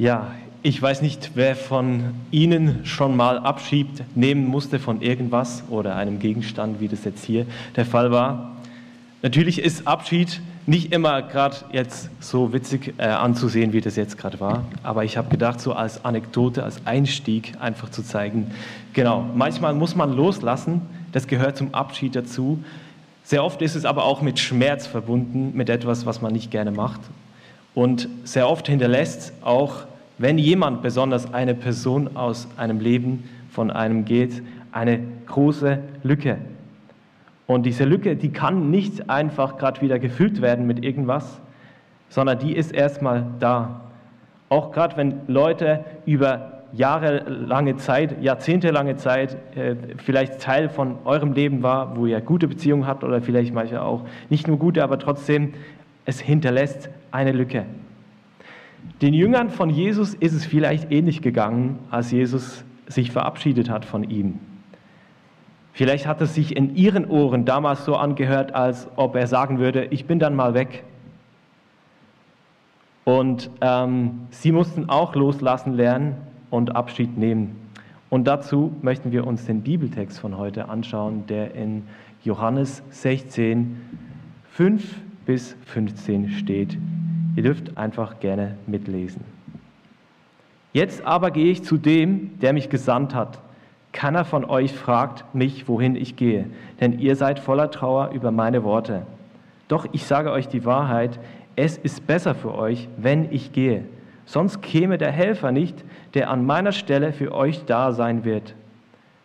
Ja, ich weiß nicht, wer von Ihnen schon mal Abschied nehmen musste von irgendwas oder einem Gegenstand, wie das jetzt hier der Fall war. Natürlich ist Abschied nicht immer gerade jetzt so witzig äh, anzusehen, wie das jetzt gerade war, aber ich habe gedacht, so als Anekdote, als Einstieg einfach zu zeigen, genau, manchmal muss man loslassen, das gehört zum Abschied dazu. Sehr oft ist es aber auch mit Schmerz verbunden, mit etwas, was man nicht gerne macht. Und sehr oft hinterlässt auch wenn jemand, besonders eine Person aus einem Leben von einem geht, eine große Lücke. Und diese Lücke, die kann nicht einfach gerade wieder gefüllt werden mit irgendwas, sondern die ist erstmal da. Auch gerade wenn Leute über jahrelange Zeit, jahrzehntelange Zeit äh, vielleicht Teil von eurem Leben war, wo ihr gute Beziehungen habt oder vielleicht manchmal auch nicht nur gute, aber trotzdem, es hinterlässt eine Lücke. Den Jüngern von Jesus ist es vielleicht ähnlich gegangen, als Jesus sich verabschiedet hat von ihm. Vielleicht hat es sich in ihren Ohren damals so angehört, als ob er sagen würde, ich bin dann mal weg. Und ähm, sie mussten auch loslassen lernen und Abschied nehmen. Und dazu möchten wir uns den Bibeltext von heute anschauen, der in Johannes 16, 5 bis 15 steht. Ihr dürft einfach gerne mitlesen. Jetzt aber gehe ich zu dem, der mich gesandt hat. Keiner von euch fragt mich, wohin ich gehe, denn ihr seid voller Trauer über meine Worte. Doch ich sage euch die Wahrheit, es ist besser für euch, wenn ich gehe. Sonst käme der Helfer nicht, der an meiner Stelle für euch da sein wird.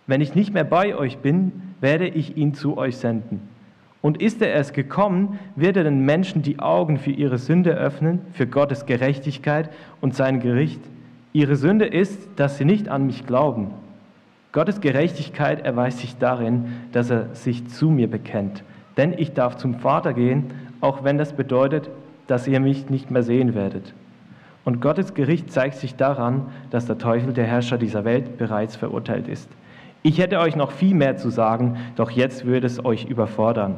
Wenn ich nicht mehr bei euch bin, werde ich ihn zu euch senden. Und ist er erst gekommen, wird er den Menschen die Augen für ihre Sünde öffnen, für Gottes Gerechtigkeit und sein Gericht. Ihre Sünde ist, dass sie nicht an mich glauben. Gottes Gerechtigkeit erweist sich darin, dass er sich zu mir bekennt. Denn ich darf zum Vater gehen, auch wenn das bedeutet, dass ihr mich nicht mehr sehen werdet. Und Gottes Gericht zeigt sich daran, dass der Teufel, der Herrscher dieser Welt, bereits verurteilt ist. Ich hätte euch noch viel mehr zu sagen, doch jetzt würde es euch überfordern.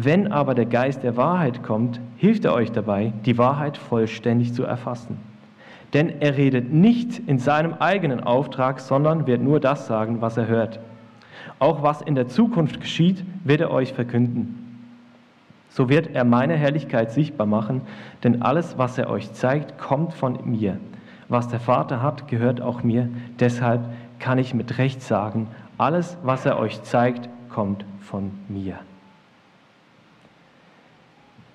Wenn aber der Geist der Wahrheit kommt, hilft er euch dabei, die Wahrheit vollständig zu erfassen. Denn er redet nicht in seinem eigenen Auftrag, sondern wird nur das sagen, was er hört. Auch was in der Zukunft geschieht, wird er euch verkünden. So wird er meine Herrlichkeit sichtbar machen, denn alles, was er euch zeigt, kommt von mir. Was der Vater hat, gehört auch mir. Deshalb kann ich mit Recht sagen, alles, was er euch zeigt, kommt von mir.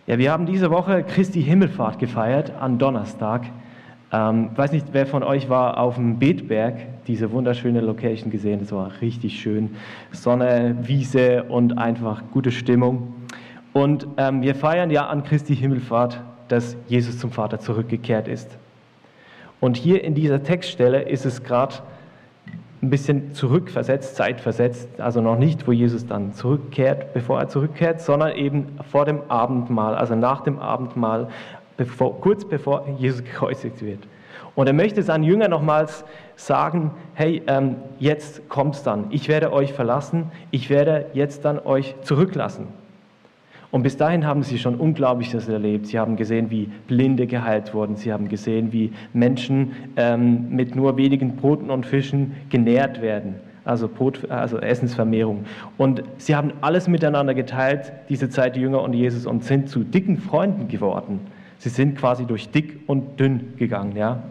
Ja, wir haben diese Woche Christi Himmelfahrt gefeiert an Donnerstag. Ähm, weiß nicht, wer von euch war auf dem Betberg, diese wunderschöne Location gesehen. Das war richtig schön. Sonne, Wiese und einfach gute Stimmung. Und ähm, wir feiern ja an Christi Himmelfahrt, dass Jesus zum Vater zurückgekehrt ist. Und hier in dieser Textstelle ist es gerade ein bisschen zurückversetzt, zeitversetzt, also noch nicht, wo Jesus dann zurückkehrt, bevor er zurückkehrt, sondern eben vor dem Abendmahl, also nach dem Abendmahl, bevor, kurz bevor Jesus gekreuzigt wird. Und er möchte seinen Jüngern nochmals sagen, hey, ähm, jetzt es dann, ich werde euch verlassen, ich werde jetzt dann euch zurücklassen. Und bis dahin haben sie schon Unglaubliches erlebt. Sie haben gesehen, wie Blinde geheilt wurden. Sie haben gesehen, wie Menschen ähm, mit nur wenigen Broten und Fischen genährt werden. Also, Brot, also Essensvermehrung. Und sie haben alles miteinander geteilt, diese Zeit die Jünger und Jesus, und sind zu dicken Freunden geworden. Sie sind quasi durch dick und dünn gegangen, ja.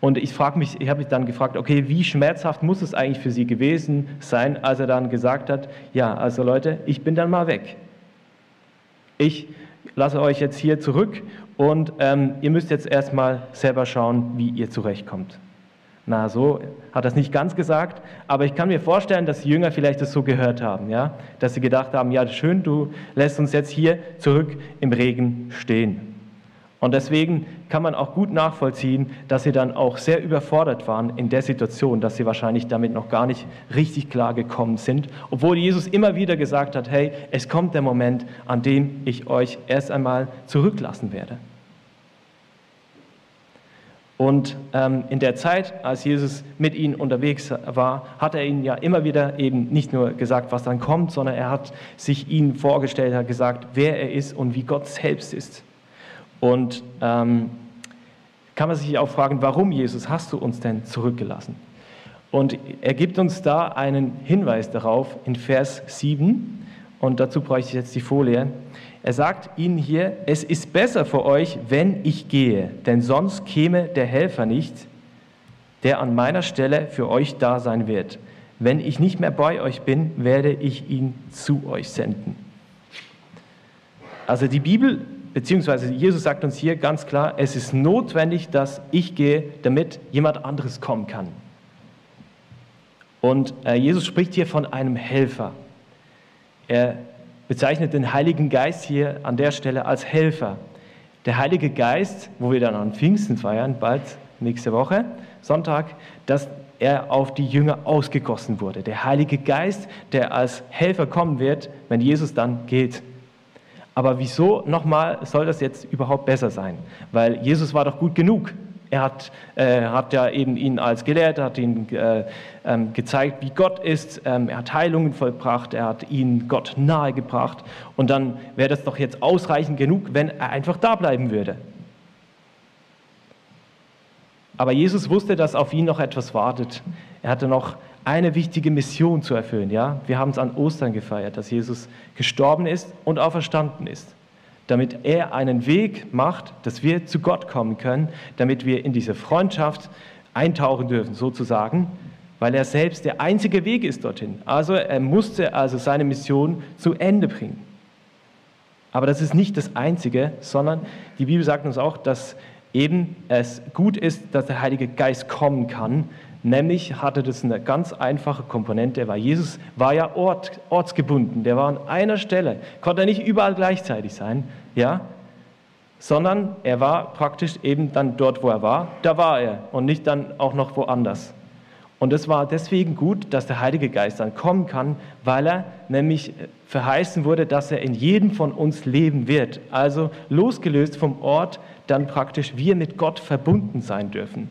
Und ich ich habe mich dann gefragt, okay, wie schmerzhaft muss es eigentlich für sie gewesen sein, als er dann gesagt hat, ja, also Leute, ich bin dann mal weg ich lasse euch jetzt hier zurück und ähm, ihr müsst jetzt erstmal selber schauen, wie ihr zurechtkommt. Na, so hat er es nicht ganz gesagt, aber ich kann mir vorstellen, dass die Jünger vielleicht das so gehört haben, ja? dass sie gedacht haben, ja schön, du lässt uns jetzt hier zurück im Regen stehen. Und deswegen kann man auch gut nachvollziehen, dass sie dann auch sehr überfordert waren in der Situation, dass sie wahrscheinlich damit noch gar nicht richtig klar gekommen sind, obwohl Jesus immer wieder gesagt hat, hey, es kommt der Moment, an dem ich euch erst einmal zurücklassen werde. Und ähm, in der Zeit, als Jesus mit ihnen unterwegs war, hat er ihnen ja immer wieder eben nicht nur gesagt, was dann kommt, sondern er hat sich ihnen vorgestellt, hat gesagt, wer er ist und wie Gott selbst ist. Und ähm, kann man sich auch fragen, warum Jesus hast du uns denn zurückgelassen? Und er gibt uns da einen Hinweis darauf in Vers 7 und dazu bräuchte ich jetzt die Folie. Er sagt ihnen hier, es ist besser für euch, wenn ich gehe, denn sonst käme der Helfer nicht, der an meiner Stelle für euch da sein wird. Wenn ich nicht mehr bei euch bin, werde ich ihn zu euch senden. Also die Bibel, beziehungsweise Jesus sagt uns hier ganz klar, es ist notwendig, dass ich gehe, damit jemand anderes kommen kann. Und äh, Jesus spricht hier von einem Helfer. Er bezeichnet den Heiligen Geist hier an der Stelle als Helfer. Der Heilige Geist, wo wir dann an Pfingsten feiern, bald nächste Woche, Sonntag, dass er auf die Jünger ausgegossen wurde. Der Heilige Geist, der als Helfer kommen wird, wenn Jesus dann geht. Aber wieso nochmal soll das jetzt überhaupt besser sein? Weil Jesus war doch gut genug. Er hat, äh, hat ja eben ihn als Gelehrter, hat ihn äh, ähm, gezeigt, wie Gott ist. Ähm, er hat Heilungen vollbracht, er hat ihn Gott nahegebracht. Und dann wäre das doch jetzt ausreichend genug, wenn er einfach da bleiben würde. Aber Jesus wusste, dass auf ihn noch etwas wartet. Er hatte noch eine wichtige Mission zu erfüllen. Ja? Wir haben es an Ostern gefeiert, dass Jesus gestorben ist und auferstanden ist damit er einen Weg macht, dass wir zu Gott kommen können, damit wir in diese Freundschaft eintauchen dürfen, sozusagen, weil er selbst der einzige Weg ist dorthin. Also er musste also seine Mission zu Ende bringen. Aber das ist nicht das Einzige, sondern die Bibel sagt uns auch, dass eben es gut ist, dass der Heilige Geist kommen kann, Nämlich hatte das eine ganz einfache Komponente, weil Jesus war ja ort, ortsgebunden, der war an einer Stelle, konnte nicht überall gleichzeitig sein, ja, sondern er war praktisch eben dann dort, wo er war, da war er und nicht dann auch noch woanders. Und es war deswegen gut, dass der Heilige Geist dann kommen kann, weil er nämlich verheißen wurde, dass er in jedem von uns leben wird. Also losgelöst vom Ort, dann praktisch wir mit Gott verbunden sein dürfen.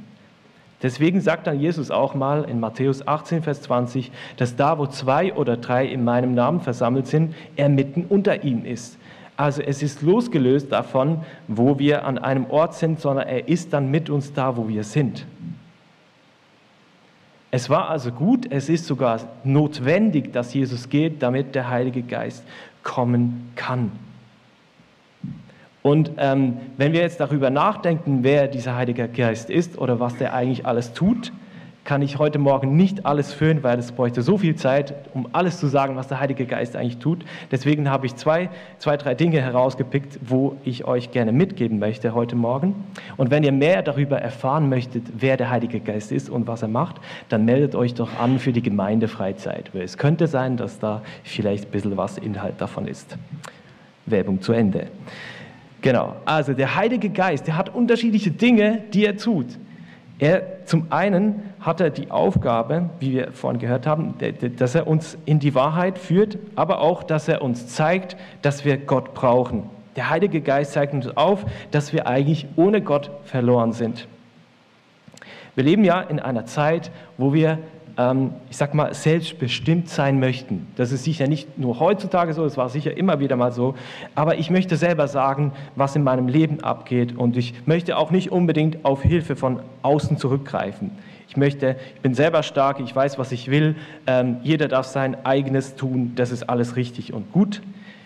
Deswegen sagt dann Jesus auch mal in Matthäus 18, Vers 20, dass da, wo zwei oder drei in meinem Namen versammelt sind, er mitten unter ihnen ist. Also es ist losgelöst davon, wo wir an einem Ort sind, sondern er ist dann mit uns da, wo wir sind. Es war also gut, es ist sogar notwendig, dass Jesus geht, damit der Heilige Geist kommen kann. Und ähm, wenn wir jetzt darüber nachdenken, wer dieser Heilige Geist ist oder was der eigentlich alles tut, kann ich heute Morgen nicht alles führen, weil es bräuchte so viel Zeit, um alles zu sagen, was der Heilige Geist eigentlich tut. Deswegen habe ich zwei, zwei, drei Dinge herausgepickt, wo ich euch gerne mitgeben möchte heute Morgen. Und wenn ihr mehr darüber erfahren möchtet, wer der Heilige Geist ist und was er macht, dann meldet euch doch an für die Gemeindefreizeit. Weil es könnte sein, dass da vielleicht ein bisschen was Inhalt davon ist. Werbung zu Ende. Genau, also der Heilige Geist, der hat unterschiedliche Dinge, die er tut. Er, zum einen hat er die Aufgabe, wie wir vorhin gehört haben, dass er uns in die Wahrheit führt, aber auch, dass er uns zeigt, dass wir Gott brauchen. Der Heilige Geist zeigt uns auf, dass wir eigentlich ohne Gott verloren sind. Wir leben ja in einer Zeit, wo wir ich sag mal, selbstbestimmt sein möchten. Das ist sicher nicht nur heutzutage so, es war sicher immer wieder mal so, aber ich möchte selber sagen, was in meinem Leben abgeht und ich möchte auch nicht unbedingt auf Hilfe von außen zurückgreifen. Ich möchte, ich bin selber stark, ich weiß, was ich will, ähm, jeder darf sein eigenes tun, das ist alles richtig und gut.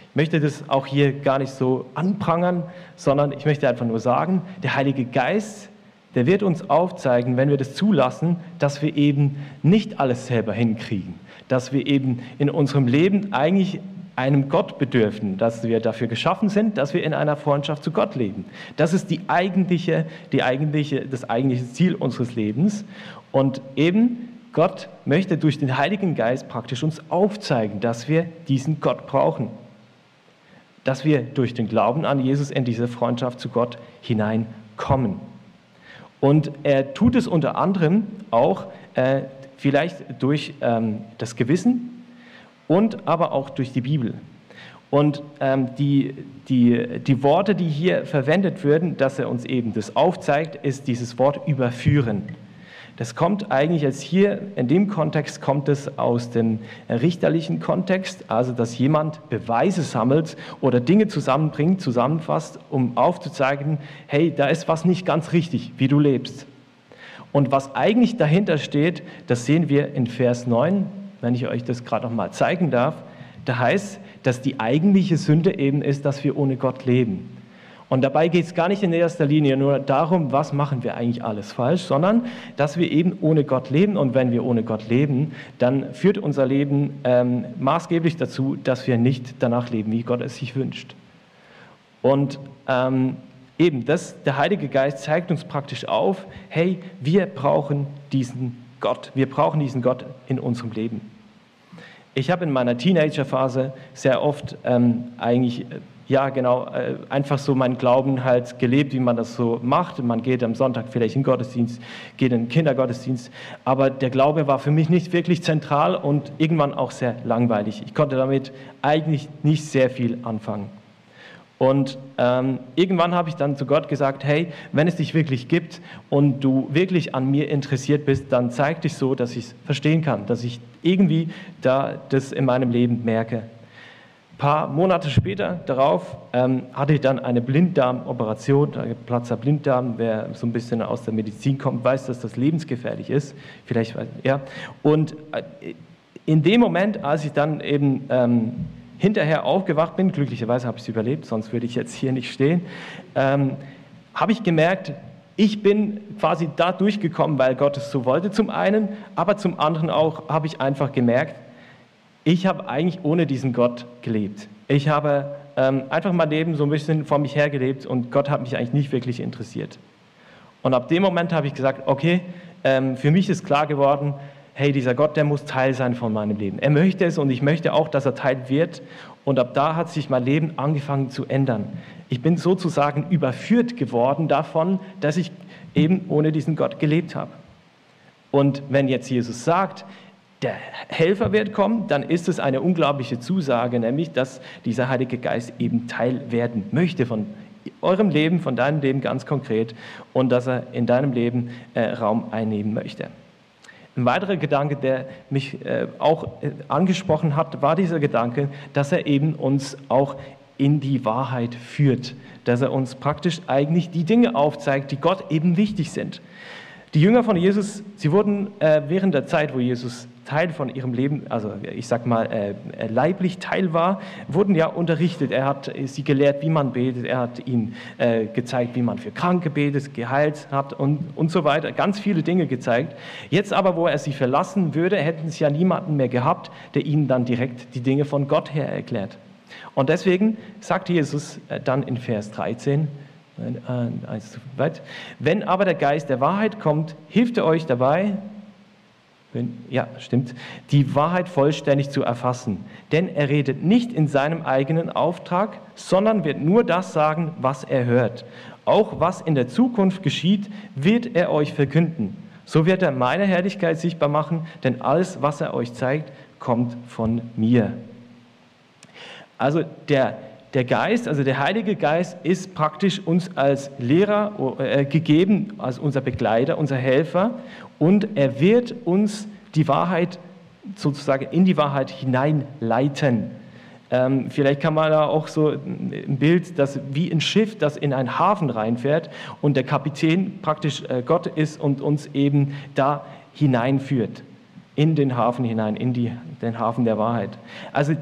Ich möchte das auch hier gar nicht so anprangern, sondern ich möchte einfach nur sagen, der Heilige Geist der wird uns aufzeigen, wenn wir das zulassen, dass wir eben nicht alles selber hinkriegen, dass wir eben in unserem Leben eigentlich einem Gott bedürfen, dass wir dafür geschaffen sind, dass wir in einer Freundschaft zu Gott leben. Das ist die eigentliche, die eigentliche, das eigentliche Ziel unseres Lebens. Und eben Gott möchte durch den Heiligen Geist praktisch uns aufzeigen, dass wir diesen Gott brauchen. Dass wir durch den Glauben an Jesus in diese Freundschaft zu Gott hineinkommen. Und er tut es unter anderem auch äh, vielleicht durch ähm, das Gewissen und aber auch durch die Bibel. Und ähm, die, die, die Worte, die hier verwendet werden, dass er uns eben das aufzeigt, ist dieses Wort überführen. Das kommt eigentlich jetzt hier, in dem Kontext kommt es aus dem richterlichen Kontext, also dass jemand Beweise sammelt oder Dinge zusammenbringt, zusammenfasst, um aufzuzeigen, hey, da ist was nicht ganz richtig, wie du lebst. Und was eigentlich dahinter steht, das sehen wir in Vers 9, wenn ich euch das gerade noch mal zeigen darf. Da heißt, dass die eigentliche Sünde eben ist, dass wir ohne Gott leben. Und dabei geht es gar nicht in erster Linie nur darum, was machen wir eigentlich alles falsch, sondern dass wir eben ohne Gott leben. Und wenn wir ohne Gott leben, dann führt unser Leben ähm, maßgeblich dazu, dass wir nicht danach leben, wie Gott es sich wünscht. Und ähm, eben, das, der Heilige Geist zeigt uns praktisch auf, hey, wir brauchen diesen Gott. Wir brauchen diesen Gott in unserem Leben. Ich habe in meiner Teenagerphase sehr oft ähm, eigentlich äh, ja, genau, äh, einfach so meinen Glauben halt gelebt, wie man das so macht. Man geht am Sonntag vielleicht in den Gottesdienst, geht in den Kindergottesdienst, aber der Glaube war für mich nicht wirklich zentral und irgendwann auch sehr langweilig. Ich konnte damit eigentlich nicht sehr viel anfangen. Und ähm, irgendwann habe ich dann zu Gott gesagt, hey, wenn es dich wirklich gibt und du wirklich an mir interessiert bist, dann zeig dich so, dass ich es verstehen kann, dass ich irgendwie da das in meinem Leben merke. Paar Monate später darauf ähm, hatte ich dann eine Blinddarmoperation, Platzer Blinddarm. Wer so ein bisschen aus der Medizin kommt, weiß, dass das lebensgefährlich ist. Vielleicht, ja. Und äh, in dem Moment, als ich dann eben ähm, hinterher aufgewacht bin, glücklicherweise habe ich es überlebt, sonst würde ich jetzt hier nicht stehen, ähm, habe ich gemerkt, ich bin quasi da durchgekommen, weil Gott es so wollte, zum einen, aber zum anderen auch habe ich einfach gemerkt, ich habe eigentlich ohne diesen Gott gelebt. Ich habe ähm, einfach mein Leben so ein bisschen vor mich hergelebt und Gott hat mich eigentlich nicht wirklich interessiert. Und ab dem Moment habe ich gesagt, okay, ähm, für mich ist klar geworden, hey, dieser Gott, der muss Teil sein von meinem Leben. Er möchte es und ich möchte auch, dass er Teil wird. Und ab da hat sich mein Leben angefangen zu ändern. Ich bin sozusagen überführt geworden davon, dass ich eben ohne diesen Gott gelebt habe. Und wenn jetzt Jesus sagt, der Helfer wird kommen, dann ist es eine unglaubliche Zusage, nämlich, dass dieser Heilige Geist eben Teil werden möchte von eurem Leben, von deinem Leben ganz konkret und dass er in deinem Leben äh, Raum einnehmen möchte. Ein weiterer Gedanke, der mich äh, auch äh, angesprochen hat, war dieser Gedanke, dass er eben uns auch in die Wahrheit führt, dass er uns praktisch eigentlich die Dinge aufzeigt, die Gott eben wichtig sind. Die Jünger von Jesus, sie wurden äh, während der Zeit, wo Jesus Teil von ihrem Leben, also ich sag mal äh, leiblich Teil war, wurden ja unterrichtet. Er hat sie gelehrt, wie man betet. Er hat ihnen äh, gezeigt, wie man für Kranke betet, geheilt hat und, und so weiter. Ganz viele Dinge gezeigt. Jetzt aber, wo er sie verlassen würde, hätten sie ja niemanden mehr gehabt, der ihnen dann direkt die Dinge von Gott her erklärt. Und deswegen sagt Jesus äh, dann in Vers 13, äh, wenn aber der Geist der Wahrheit kommt, hilft er euch dabei, ja, stimmt, die Wahrheit vollständig zu erfassen. Denn er redet nicht in seinem eigenen Auftrag, sondern wird nur das sagen, was er hört. Auch was in der Zukunft geschieht, wird er euch verkünden. So wird er meine Herrlichkeit sichtbar machen, denn alles, was er euch zeigt, kommt von mir. Also der, der Geist, also der Heilige Geist ist praktisch uns als Lehrer äh, gegeben, als unser Begleiter, unser Helfer und er wird uns die Wahrheit sozusagen in die Wahrheit hineinleiten. Ähm, vielleicht kann man da auch so ein Bild, dass wie ein Schiff, das in einen Hafen reinfährt und der Kapitän praktisch äh, Gott ist und uns eben da hineinführt, in den Hafen hinein, in die, den Hafen der Wahrheit. Also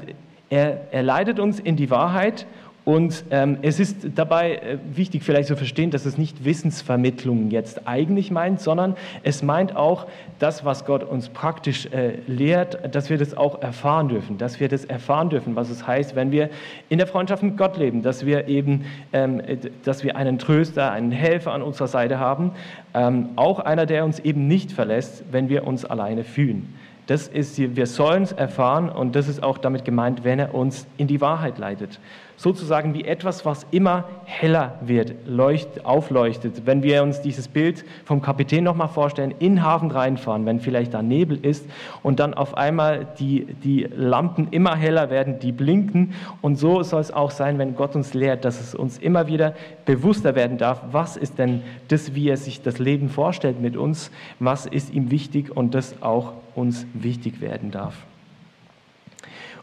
er, er leitet uns in die Wahrheit und ähm, es ist dabei äh, wichtig, vielleicht zu verstehen, dass es nicht Wissensvermittlung jetzt eigentlich meint, sondern es meint auch das, was Gott uns praktisch äh, lehrt, dass wir das auch erfahren dürfen, dass wir das erfahren dürfen, was es heißt, wenn wir in der Freundschaft mit Gott leben, dass wir eben, ähm, dass wir einen Tröster, einen Helfer an unserer Seite haben, ähm, auch einer, der uns eben nicht verlässt, wenn wir uns alleine fühlen Das ist, wir sollen es erfahren und das ist auch damit gemeint, wenn er uns in die Wahrheit leitet sozusagen wie etwas, was immer heller wird, leucht, aufleuchtet. Wenn wir uns dieses Bild vom Kapitän nochmal vorstellen, in Hafen reinfahren, wenn vielleicht da Nebel ist und dann auf einmal die, die Lampen immer heller werden, die blinken. Und so soll es auch sein, wenn Gott uns lehrt, dass es uns immer wieder bewusster werden darf, was ist denn das, wie er sich das Leben vorstellt mit uns, was ist ihm wichtig und das auch uns wichtig werden darf.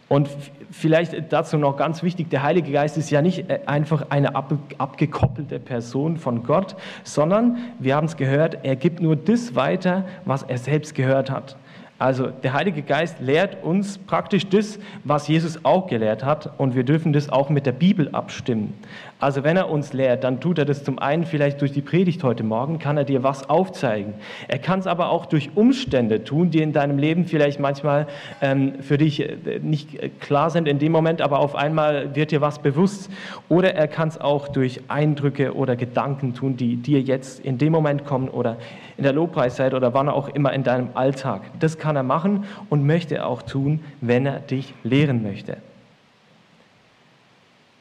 Und vielleicht dazu noch ganz wichtig, der Heilige Geist ist ja nicht äh, einfach eine abgekoppelte Person von Gott, sondern, wir haben es gehört, er gibt nur das weiter, was er selbst gehört hat. Also der Heilige Geist lehrt uns praktisch das, was Jesus auch gelehrt hat und wir dürfen das auch mit der Bibel abstimmen. Also wenn er uns lehrt, dann tut er das zum einen vielleicht durch die Predigt heute Morgen, kann er dir was aufzeigen. Er kann es aber auch durch Umstände tun, die in deinem Leben vielleicht manchmal ähm, für dich äh, nicht klar sind in dem Moment, aber auf einmal wird dir was bewusst. Oder er kann es auch durch Eindrücke oder Gedanken tun, die dir jetzt in dem Moment kommen oder in der Lobpreiszeit oder wann auch immer in deinem Alltag. Das kann er machen und möchte er auch tun, wenn er dich lehren möchte.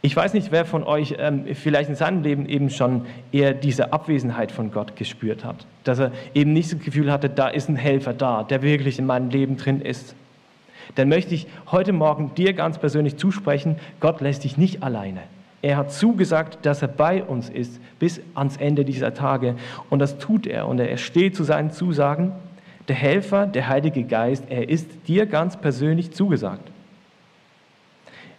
Ich weiß nicht, wer von euch ähm, vielleicht in seinem Leben eben schon eher diese Abwesenheit von Gott gespürt hat. Dass er eben nicht das Gefühl hatte, da ist ein Helfer da, der wirklich in meinem Leben drin ist. Dann möchte ich heute Morgen dir ganz persönlich zusprechen, Gott lässt dich nicht alleine. Er hat zugesagt, dass er bei uns ist bis ans Ende dieser Tage. Und das tut er. Und er steht zu seinen Zusagen. Der Helfer, der Heilige Geist, er ist dir ganz persönlich zugesagt.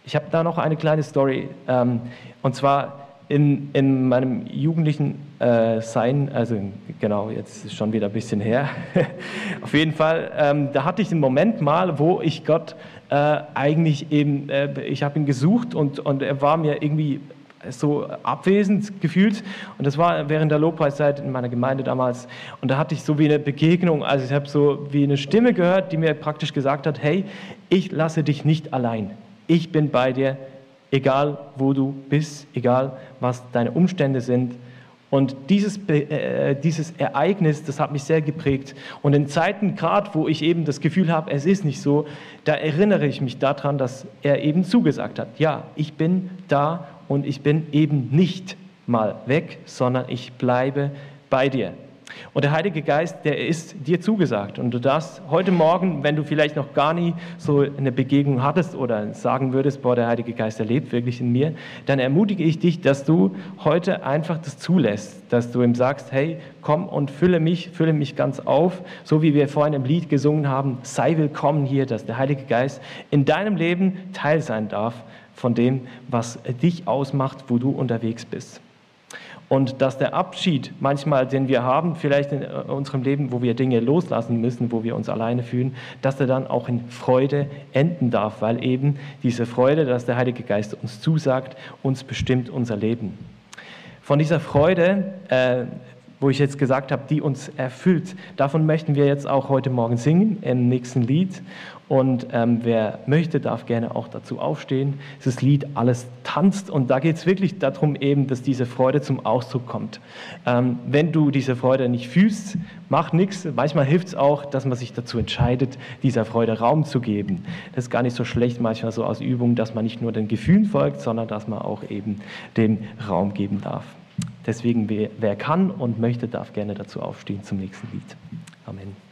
Ich habe da noch eine kleine Story. Ähm, und zwar in, in meinem jugendlichen äh, Sein, also genau, jetzt ist schon wieder ein bisschen her. Auf jeden Fall, ähm, da hatte ich einen Moment mal, wo ich Gott äh, eigentlich eben, äh, ich habe ihn gesucht und, und er war mir irgendwie so abwesend gefühlt. Und das war während der Lobpreiszeit in meiner Gemeinde damals. Und da hatte ich so wie eine Begegnung, also ich habe so wie eine Stimme gehört, die mir praktisch gesagt hat, hey, ich lasse dich nicht allein ich bin bei dir, egal wo du bist, egal was deine Umstände sind. Und dieses, äh, dieses Ereignis, das hat mich sehr geprägt. Und in Zeiten, gerade wo ich eben das Gefühl habe, es ist nicht so, da erinnere ich mich daran, dass er eben zugesagt hat, ja, ich bin da und ich bin eben nicht mal weg, sondern ich bleibe bei dir. Und der Heilige Geist, der ist dir zugesagt. Und du darfst heute Morgen, wenn du vielleicht noch gar nie so eine Begegnung hattest oder sagen würdest, boah, der Heilige Geist, der lebt wirklich in mir, dann ermutige ich dich, dass du heute einfach das zulässt, dass du ihm sagst, hey, komm und fülle mich, fülle mich ganz auf, so wie wir vorhin im Lied gesungen haben, sei willkommen hier, dass der Heilige Geist in deinem Leben Teil sein darf von dem, was dich ausmacht, wo du unterwegs bist. Und dass der Abschied manchmal, den wir haben, vielleicht in äh, unserem Leben, wo wir Dinge loslassen müssen, wo wir uns alleine fühlen, dass er dann auch in Freude enden darf, weil eben diese Freude, dass der Heilige Geist uns zusagt, uns bestimmt unser Leben. Von dieser Freude, äh, wo ich jetzt gesagt habe, die uns erfüllt, davon möchten wir jetzt auch heute Morgen singen im nächsten Lied. Und ähm, wer möchte, darf gerne auch dazu aufstehen. Das Lied Alles tanzt. Und da geht es wirklich darum, eben, dass diese Freude zum Ausdruck kommt. Ähm, wenn du diese Freude nicht fühlst, mach nichts. Manchmal hilft es auch, dass man sich dazu entscheidet, dieser Freude Raum zu geben. Das ist gar nicht so schlecht, manchmal so aus Übung, dass man nicht nur den Gefühlen folgt, sondern dass man auch eben den Raum geben darf. Deswegen, wer, kann und möchte, darf gerne dazu aufstehen zum nächsten Lied. Amen.